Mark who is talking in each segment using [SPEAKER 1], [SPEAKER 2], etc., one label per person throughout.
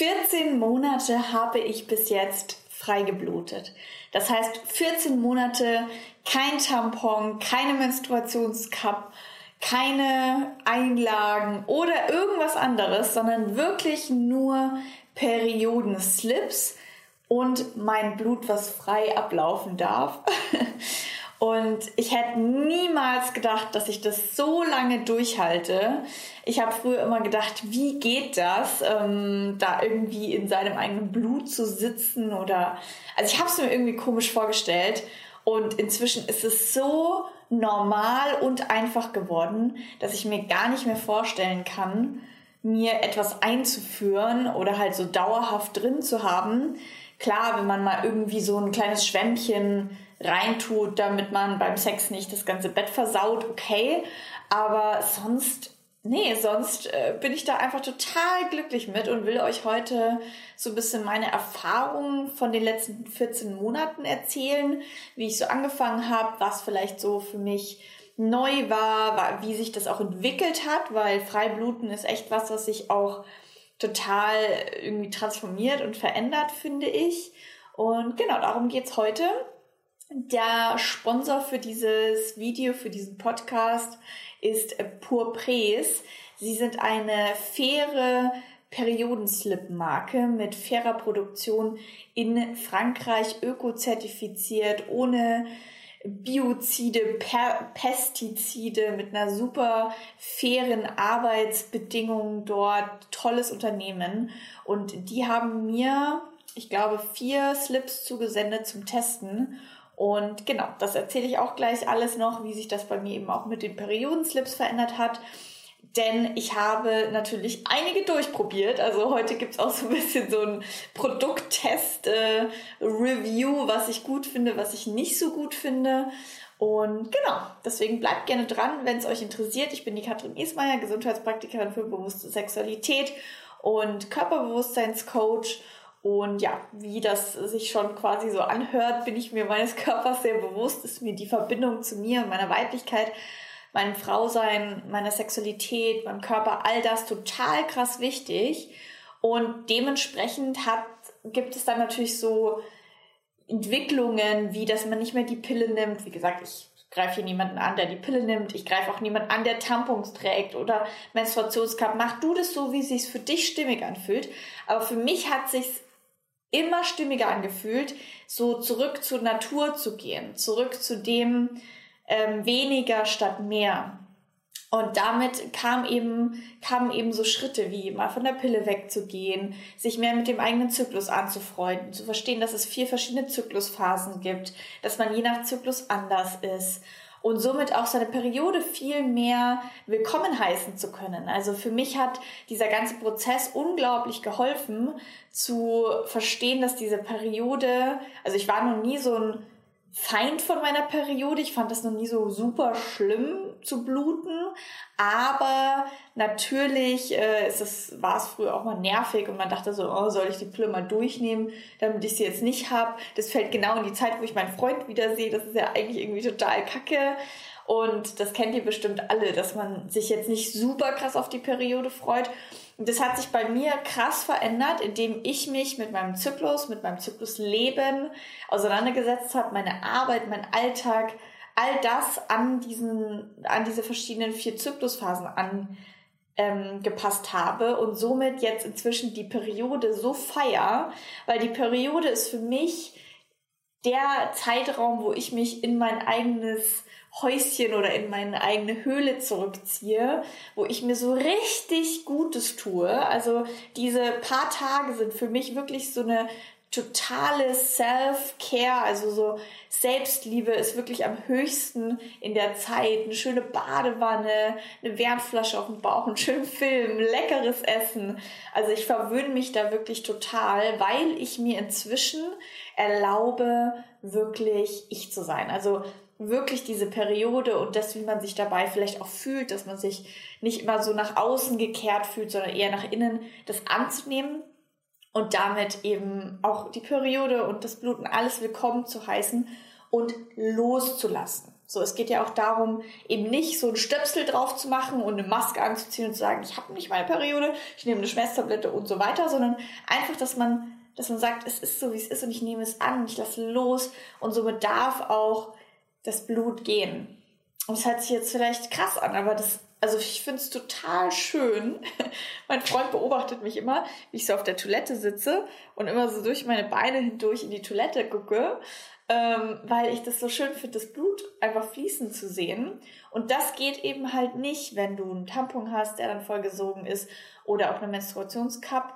[SPEAKER 1] 14 Monate habe ich bis jetzt frei geblutet. Das heißt, 14 Monate kein Tampon, keine Menstruationscup, keine Einlagen oder irgendwas anderes, sondern wirklich nur Periodenslips und mein Blut, was frei ablaufen darf. Und ich hätte niemals gedacht, dass ich das so lange durchhalte. Ich habe früher immer gedacht, wie geht das, ähm, da irgendwie in seinem eigenen Blut zu sitzen oder... Also ich habe es mir irgendwie komisch vorgestellt. Und inzwischen ist es so normal und einfach geworden, dass ich mir gar nicht mehr vorstellen kann, mir etwas einzuführen oder halt so dauerhaft drin zu haben. Klar, wenn man mal irgendwie so ein kleines Schwämmchen reintut, damit man beim Sex nicht das ganze Bett versaut, okay. Aber sonst, nee, sonst äh, bin ich da einfach total glücklich mit und will euch heute so ein bisschen meine Erfahrungen von den letzten 14 Monaten erzählen, wie ich so angefangen habe, was vielleicht so für mich neu war, wie sich das auch entwickelt hat, weil Freibluten ist echt was, was sich auch total irgendwie transformiert und verändert, finde ich. Und genau, darum geht's heute. Der Sponsor für dieses Video, für diesen Podcast ist Purpres. Sie sind eine faire Periodenslip-Marke mit fairer Produktion in Frankreich, ökozertifiziert, ohne Biozide, per Pestizide, mit einer super fairen Arbeitsbedingungen dort, tolles Unternehmen. Und die haben mir, ich glaube, vier Slips zugesendet zum Testen. Und genau, das erzähle ich auch gleich alles noch, wie sich das bei mir eben auch mit den Periodenslips verändert hat. Denn ich habe natürlich einige durchprobiert. Also heute gibt's auch so ein bisschen so ein Produkttest-Review, äh, was ich gut finde, was ich nicht so gut finde. Und genau, deswegen bleibt gerne dran, wenn es euch interessiert. Ich bin die Katrin Ismaier, Gesundheitspraktikerin für bewusste Sexualität und Körperbewusstseinscoach. Und ja, wie das sich schon quasi so anhört, bin ich mir meines Körpers sehr bewusst, ist mir die Verbindung zu mir meiner Weiblichkeit, meinem Frausein, meiner Sexualität, meinem Körper, all das total krass wichtig. Und dementsprechend hat, gibt es dann natürlich so Entwicklungen, wie dass man nicht mehr die Pille nimmt. Wie gesagt, ich greife hier niemanden an, der die Pille nimmt. Ich greife auch niemanden an, der Tampons trägt oder Menstruationscup. Mach du das so, wie es sich für dich stimmig anfühlt. Aber für mich hat sich's immer stimmiger angefühlt, so zurück zur Natur zu gehen, zurück zu dem ähm, weniger statt mehr. Und damit kam eben, kamen eben so Schritte wie mal von der Pille wegzugehen, sich mehr mit dem eigenen Zyklus anzufreunden, zu verstehen, dass es vier verschiedene Zyklusphasen gibt, dass man je nach Zyklus anders ist und somit auch seine Periode viel mehr willkommen heißen zu können. Also für mich hat dieser ganze Prozess unglaublich geholfen zu verstehen, dass diese Periode, also ich war noch nie so ein Feind von meiner Periode. Ich fand das noch nie so super schlimm zu bluten. Aber natürlich äh, ist es, war es früher auch mal nervig und man dachte so, oh, soll ich die Pille mal durchnehmen, damit ich sie jetzt nicht hab. Das fällt genau in die Zeit, wo ich meinen Freund wiedersehe. Das ist ja eigentlich irgendwie total kacke. Und das kennt ihr bestimmt alle, dass man sich jetzt nicht super krass auf die Periode freut. Und das hat sich bei mir krass verändert, indem ich mich mit meinem Zyklus, mit meinem Zyklusleben auseinandergesetzt habe, meine Arbeit, mein Alltag, all das an diesen, an diese verschiedenen vier Zyklusphasen angepasst ähm, habe und somit jetzt inzwischen die Periode so feier, weil die Periode ist für mich der Zeitraum, wo ich mich in mein eigenes Häuschen oder in meine eigene Höhle zurückziehe, wo ich mir so richtig Gutes tue. Also diese paar Tage sind für mich wirklich so eine totale Self-Care, also so Selbstliebe ist wirklich am höchsten in der Zeit. Eine schöne Badewanne, eine Wärmflasche auf dem Bauch, einen schönen Film, leckeres Essen. Also ich verwöhne mich da wirklich total, weil ich mir inzwischen erlaube, wirklich ich zu sein. Also wirklich diese Periode und das, wie man sich dabei vielleicht auch fühlt, dass man sich nicht immer so nach außen gekehrt fühlt, sondern eher nach innen, das anzunehmen und damit eben auch die Periode und das Bluten alles willkommen zu heißen und loszulassen. So, es geht ja auch darum, eben nicht so ein Stöpsel drauf zu machen und eine Maske anzuziehen und zu sagen, ich habe nicht meine Periode, ich nehme eine Schmerztablette und so weiter, sondern einfach, dass man, dass man sagt, es ist so, wie es ist und ich nehme es an, ich lasse los und somit darf auch das Blut gehen. Und es hört sich jetzt vielleicht krass an, aber das, also ich finde es total schön. mein Freund beobachtet mich immer, wie ich so auf der Toilette sitze und immer so durch meine Beine hindurch in die Toilette gucke ähm, weil ich das so schön finde, das Blut einfach fließen zu sehen. Und das geht eben halt nicht, wenn du einen Tampon hast, der dann vollgesogen ist oder auch eine Menstruationscup,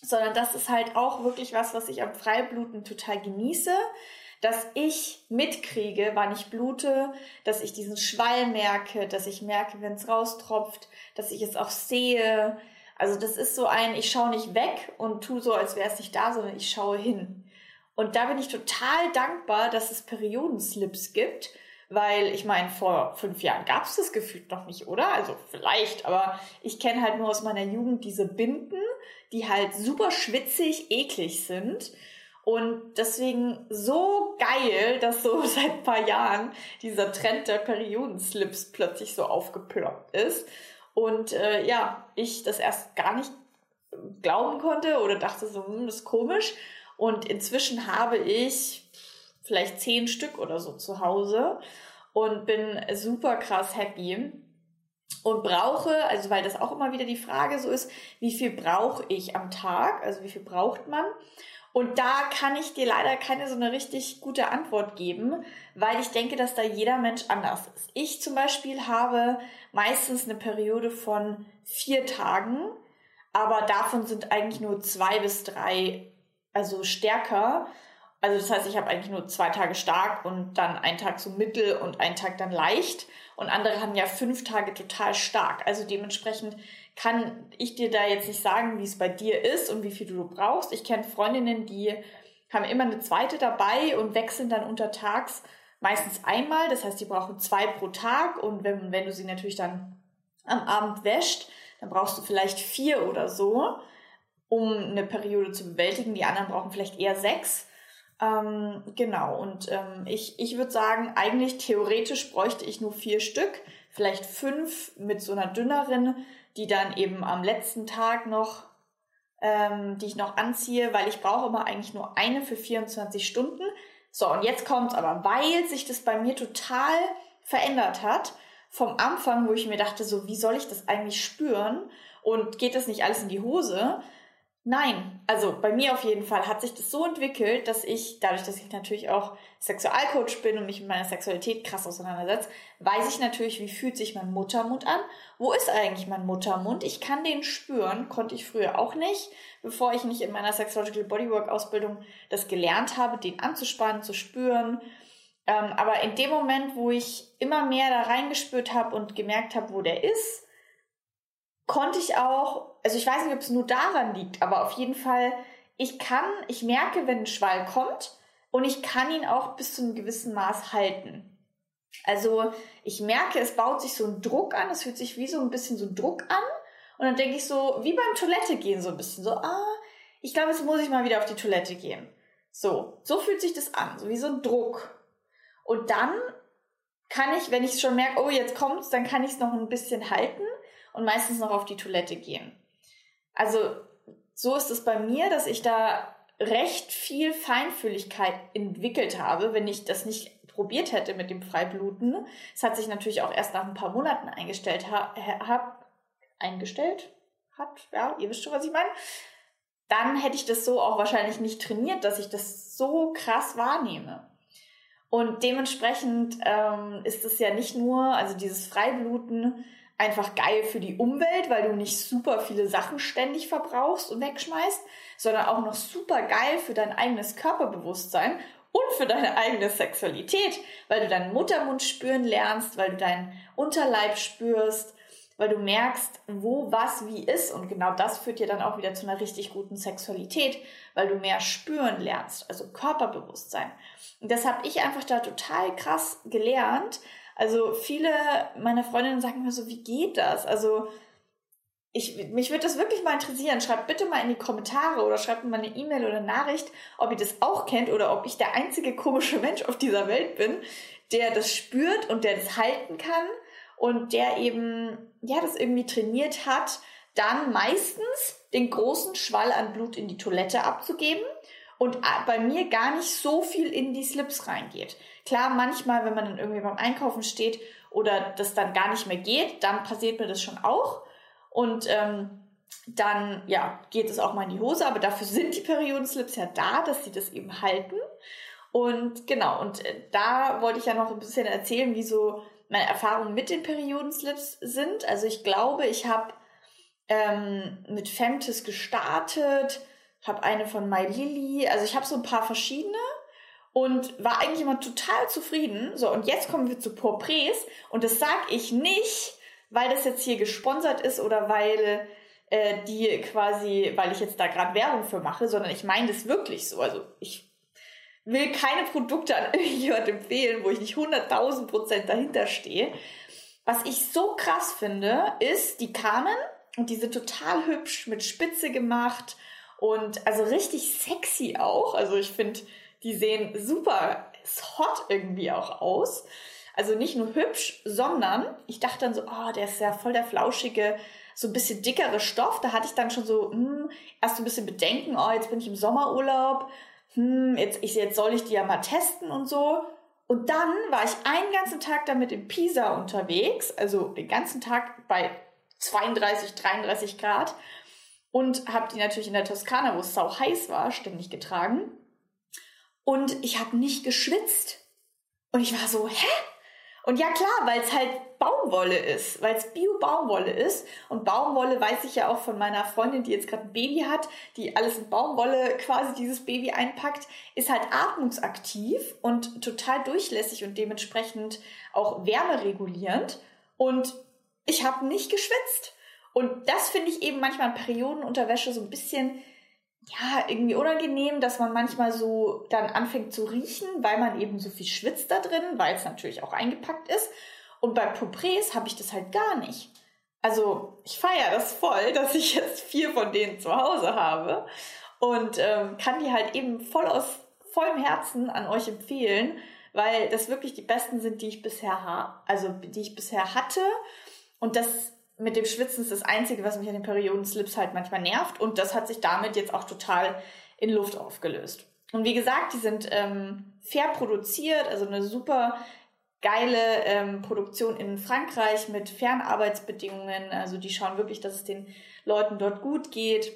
[SPEAKER 1] sondern das ist halt auch wirklich was, was ich am Freibluten total genieße, dass ich mitkriege, wann ich blute, dass ich diesen Schwall merke, dass ich merke, wenn es raustropft, dass ich es auch sehe. Also das ist so ein, ich schaue nicht weg und tu so, als wäre es nicht da, sondern ich schaue hin. Und da bin ich total dankbar, dass es Periodenslips gibt, weil ich meine, vor fünf Jahren gab es das gefühlt noch nicht, oder? Also vielleicht, aber ich kenne halt nur aus meiner Jugend diese Binden, die halt super schwitzig, eklig sind. Und deswegen so geil, dass so seit ein paar Jahren dieser Trend der Periodenslips plötzlich so aufgeploppt ist. Und äh, ja, ich das erst gar nicht glauben konnte oder dachte so, hm, das ist komisch. Und inzwischen habe ich vielleicht zehn Stück oder so zu Hause und bin super krass happy und brauche, also weil das auch immer wieder die Frage so ist, wie viel brauche ich am Tag, also wie viel braucht man? Und da kann ich dir leider keine so eine richtig gute Antwort geben, weil ich denke, dass da jeder Mensch anders ist. Ich zum Beispiel habe meistens eine Periode von vier Tagen, aber davon sind eigentlich nur zwei bis drei also stärker. Also das heißt, ich habe eigentlich nur zwei Tage stark und dann einen Tag so mittel und einen Tag dann leicht. Und andere haben ja fünf Tage total stark. Also dementsprechend kann ich dir da jetzt nicht sagen, wie es bei dir ist und wie viel du brauchst. Ich kenne Freundinnen, die haben immer eine zweite dabei und wechseln dann untertags meistens einmal. Das heißt, die brauchen zwei pro Tag. Und wenn, wenn du sie natürlich dann am Abend wäscht, dann brauchst du vielleicht vier oder so um eine Periode zu bewältigen. Die anderen brauchen vielleicht eher sechs. Ähm, genau, und ähm, ich, ich würde sagen, eigentlich theoretisch bräuchte ich nur vier Stück, vielleicht fünf mit so einer dünneren, die dann eben am letzten Tag noch, ähm, die ich noch anziehe, weil ich brauche immer eigentlich nur eine für 24 Stunden. So, und jetzt kommt's aber, weil sich das bei mir total verändert hat, vom Anfang, wo ich mir dachte, so, wie soll ich das eigentlich spüren? Und geht das nicht alles in die Hose? Nein, also bei mir auf jeden Fall hat sich das so entwickelt, dass ich, dadurch, dass ich natürlich auch Sexualcoach bin und mich mit meiner Sexualität krass auseinandersetze, weiß ich natürlich, wie fühlt sich mein Muttermund an? Wo ist eigentlich mein Muttermund? Ich kann den spüren, konnte ich früher auch nicht, bevor ich nicht in meiner Sexological Bodywork Ausbildung das gelernt habe, den anzuspannen, zu spüren. Ähm, aber in dem Moment, wo ich immer mehr da reingespürt habe und gemerkt habe, wo der ist, konnte ich auch, also ich weiß nicht, ob es nur daran liegt, aber auf jeden Fall, ich kann, ich merke, wenn ein Schwall kommt und ich kann ihn auch bis zu einem gewissen Maß halten. Also ich merke, es baut sich so ein Druck an, es fühlt sich wie so ein bisschen so ein Druck an und dann denke ich so, wie beim Toilette gehen so ein bisschen so, ah, ich glaube, jetzt muss ich mal wieder auf die Toilette gehen. So, so fühlt sich das an, so wie so ein Druck. Und dann kann ich, wenn ich schon merke, oh, jetzt kommt's, dann kann ich es noch ein bisschen halten und meistens noch auf die Toilette gehen. Also so ist es bei mir, dass ich da recht viel Feinfühligkeit entwickelt habe, wenn ich das nicht probiert hätte mit dem Freibluten. Es hat sich natürlich auch erst nach ein paar Monaten eingestellt, hab, eingestellt hat, ja, ihr wisst schon, was ich meine. Dann hätte ich das so auch wahrscheinlich nicht trainiert, dass ich das so krass wahrnehme. Und dementsprechend ähm, ist es ja nicht nur, also dieses Freibluten einfach geil für die Umwelt, weil du nicht super viele Sachen ständig verbrauchst und wegschmeißt, sondern auch noch super geil für dein eigenes Körperbewusstsein und für deine eigene Sexualität, weil du deinen Muttermund spüren lernst, weil du deinen Unterleib spürst, weil du merkst, wo was wie ist und genau das führt dir dann auch wieder zu einer richtig guten Sexualität, weil du mehr spüren lernst, also Körperbewusstsein. Und das habe ich einfach da total krass gelernt, also viele meiner Freundinnen sagen mir so, wie geht das? Also ich, mich würde das wirklich mal interessieren. Schreibt bitte mal in die Kommentare oder schreibt mir mal eine E-Mail oder Nachricht, ob ihr das auch kennt oder ob ich der einzige komische Mensch auf dieser Welt bin, der das spürt und der das halten kann und der eben, ja, das irgendwie trainiert hat, dann meistens den großen Schwall an Blut in die Toilette abzugeben und bei mir gar nicht so viel in die Slips reingeht. Klar, manchmal, wenn man dann irgendwie beim Einkaufen steht oder das dann gar nicht mehr geht, dann passiert mir das schon auch. Und ähm, dann ja, geht es auch mal in die Hose, aber dafür sind die Periodenslips ja da, dass sie das eben halten. Und genau, und äh, da wollte ich ja noch ein bisschen erzählen, wie so meine Erfahrungen mit den Periodenslips sind. Also ich glaube, ich habe ähm, mit Femtis gestartet, habe eine von My Lily, also ich habe so ein paar verschiedene und war eigentlich immer total zufrieden. So, und jetzt kommen wir zu Porprés und das sag ich nicht, weil das jetzt hier gesponsert ist oder weil äh, die quasi, weil ich jetzt da gerade Werbung für mache, sondern ich meine das wirklich so. Also ich will keine Produkte an irgendjemand empfehlen, wo ich nicht 100.000 Prozent dahinter stehe. Was ich so krass finde, ist, die kamen und die sind total hübsch mit Spitze gemacht und also richtig sexy auch. Also ich finde, die sehen super hot irgendwie auch aus. Also nicht nur hübsch, sondern ich dachte dann so, oh, der ist ja voll der flauschige, so ein bisschen dickere Stoff. Da hatte ich dann schon so, hm, erst so ein bisschen Bedenken, oh, jetzt bin ich im Sommerurlaub, hm, jetzt, ich, jetzt soll ich die ja mal testen und so. Und dann war ich einen ganzen Tag damit in Pisa unterwegs, also den ganzen Tag bei 32, 33 Grad und habe die natürlich in der Toskana, wo es sau heiß war, ständig getragen. Und ich habe nicht geschwitzt. Und ich war so, hä? Und ja klar, weil es halt Baumwolle ist, weil es Bio-Baumwolle ist. Und Baumwolle weiß ich ja auch von meiner Freundin, die jetzt gerade ein Baby hat, die alles in Baumwolle quasi dieses Baby einpackt, ist halt atmungsaktiv und total durchlässig und dementsprechend auch wärmeregulierend. Und ich habe nicht geschwitzt. Und das finde ich eben manchmal in Periodenunterwäsche so ein bisschen ja, irgendwie unangenehm, dass man manchmal so dann anfängt zu riechen, weil man eben so viel schwitzt da drin, weil es natürlich auch eingepackt ist. Und bei Poprés habe ich das halt gar nicht. Also ich feiere das voll, dass ich jetzt vier von denen zu Hause habe und ähm, kann die halt eben voll aus vollem Herzen an euch empfehlen, weil das wirklich die besten sind, die ich bisher habe, also die ich bisher hatte. Und das mit dem Schwitzen ist das Einzige, was mich an den Periodenslips halt manchmal nervt. Und das hat sich damit jetzt auch total in Luft aufgelöst. Und wie gesagt, die sind ähm, fair produziert, also eine super geile ähm, Produktion in Frankreich mit Fernarbeitsbedingungen. Also die schauen wirklich, dass es den Leuten dort gut geht.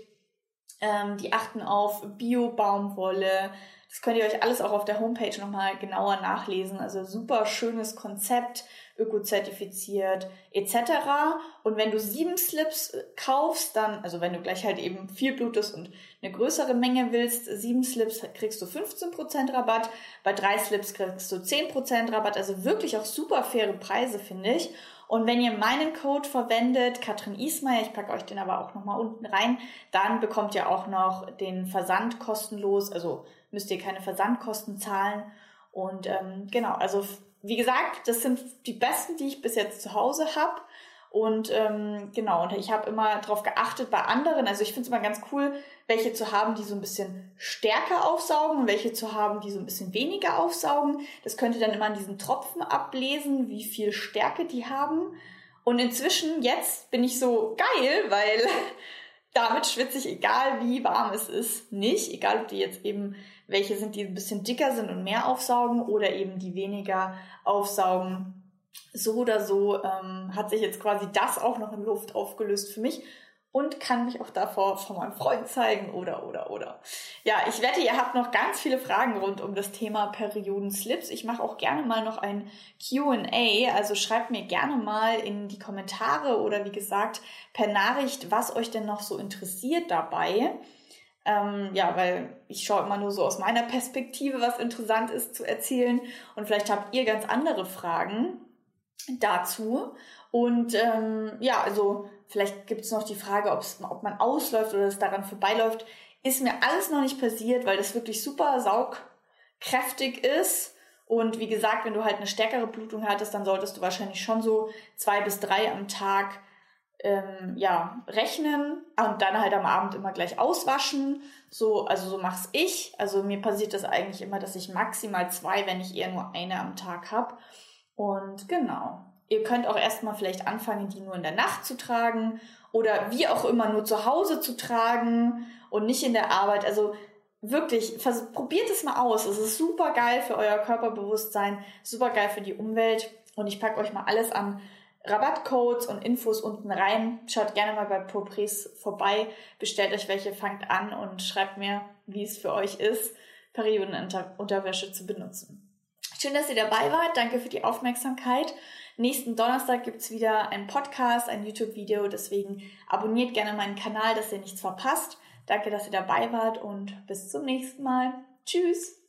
[SPEAKER 1] Ähm, die achten auf Bio-Baumwolle. Das könnt ihr euch alles auch auf der Homepage nochmal genauer nachlesen. Also super schönes Konzept ökozertifiziert etc. Und wenn du sieben Slips äh, kaufst, dann, also wenn du gleich halt eben viel blutest und eine größere Menge willst, sieben Slips kriegst du 15% Rabatt, bei drei Slips kriegst du 10% Rabatt, also wirklich auch super faire Preise, finde ich. Und wenn ihr meinen Code verwendet, Katrin Ismaier, ich packe euch den aber auch nochmal unten rein, dann bekommt ihr auch noch den Versand kostenlos, also müsst ihr keine Versandkosten zahlen. Und ähm, genau, also wie gesagt, das sind die besten, die ich bis jetzt zu Hause habe. Und ähm, genau, und ich habe immer darauf geachtet bei anderen, also ich finde es immer ganz cool, welche zu haben, die so ein bisschen stärker aufsaugen und welche zu haben, die so ein bisschen weniger aufsaugen. Das könnt ihr dann immer an diesen Tropfen ablesen, wie viel Stärke die haben. Und inzwischen, jetzt bin ich so geil, weil damit schwitze ich, egal wie warm es ist, nicht. Egal, ob die jetzt eben welche sind, die ein bisschen dicker sind und mehr aufsaugen oder eben die weniger aufsaugen. So oder so ähm, hat sich jetzt quasi das auch noch in Luft aufgelöst für mich und kann mich auch davor von meinem Freund zeigen oder oder oder. Ja, ich wette, ihr habt noch ganz viele Fragen rund um das Thema Periodenslips. Ich mache auch gerne mal noch ein Q&A, also schreibt mir gerne mal in die Kommentare oder wie gesagt per Nachricht, was euch denn noch so interessiert dabei. Ähm, ja, weil ich schaue immer nur so aus meiner Perspektive, was interessant ist zu erzählen. Und vielleicht habt ihr ganz andere Fragen dazu. Und ähm, ja, also vielleicht gibt es noch die Frage, ob man ausläuft oder es daran vorbeiläuft. Ist mir alles noch nicht passiert, weil das wirklich super saugkräftig ist. Und wie gesagt, wenn du halt eine stärkere Blutung hattest, dann solltest du wahrscheinlich schon so zwei bis drei am Tag ähm, ja, rechnen und dann halt am Abend immer gleich auswaschen. So, also so mach's ich. Also mir passiert das eigentlich immer, dass ich maximal zwei, wenn ich eher nur eine am Tag habe. Und genau. Ihr könnt auch erstmal vielleicht anfangen, die nur in der Nacht zu tragen oder wie auch immer nur zu Hause zu tragen und nicht in der Arbeit. Also wirklich, probiert es mal aus. Es ist super geil für euer Körperbewusstsein, super geil für die Umwelt. Und ich packe euch mal alles an Rabattcodes und Infos unten rein. Schaut gerne mal bei Popres vorbei, bestellt euch welche, fangt an und schreibt mir, wie es für euch ist, Periodenunterwäsche zu benutzen. Schön, dass ihr dabei wart. Danke für die Aufmerksamkeit. Nächsten Donnerstag gibt's wieder einen Podcast, ein YouTube-Video. Deswegen abonniert gerne meinen Kanal, dass ihr nichts verpasst. Danke, dass ihr dabei wart und bis zum nächsten Mal. Tschüss!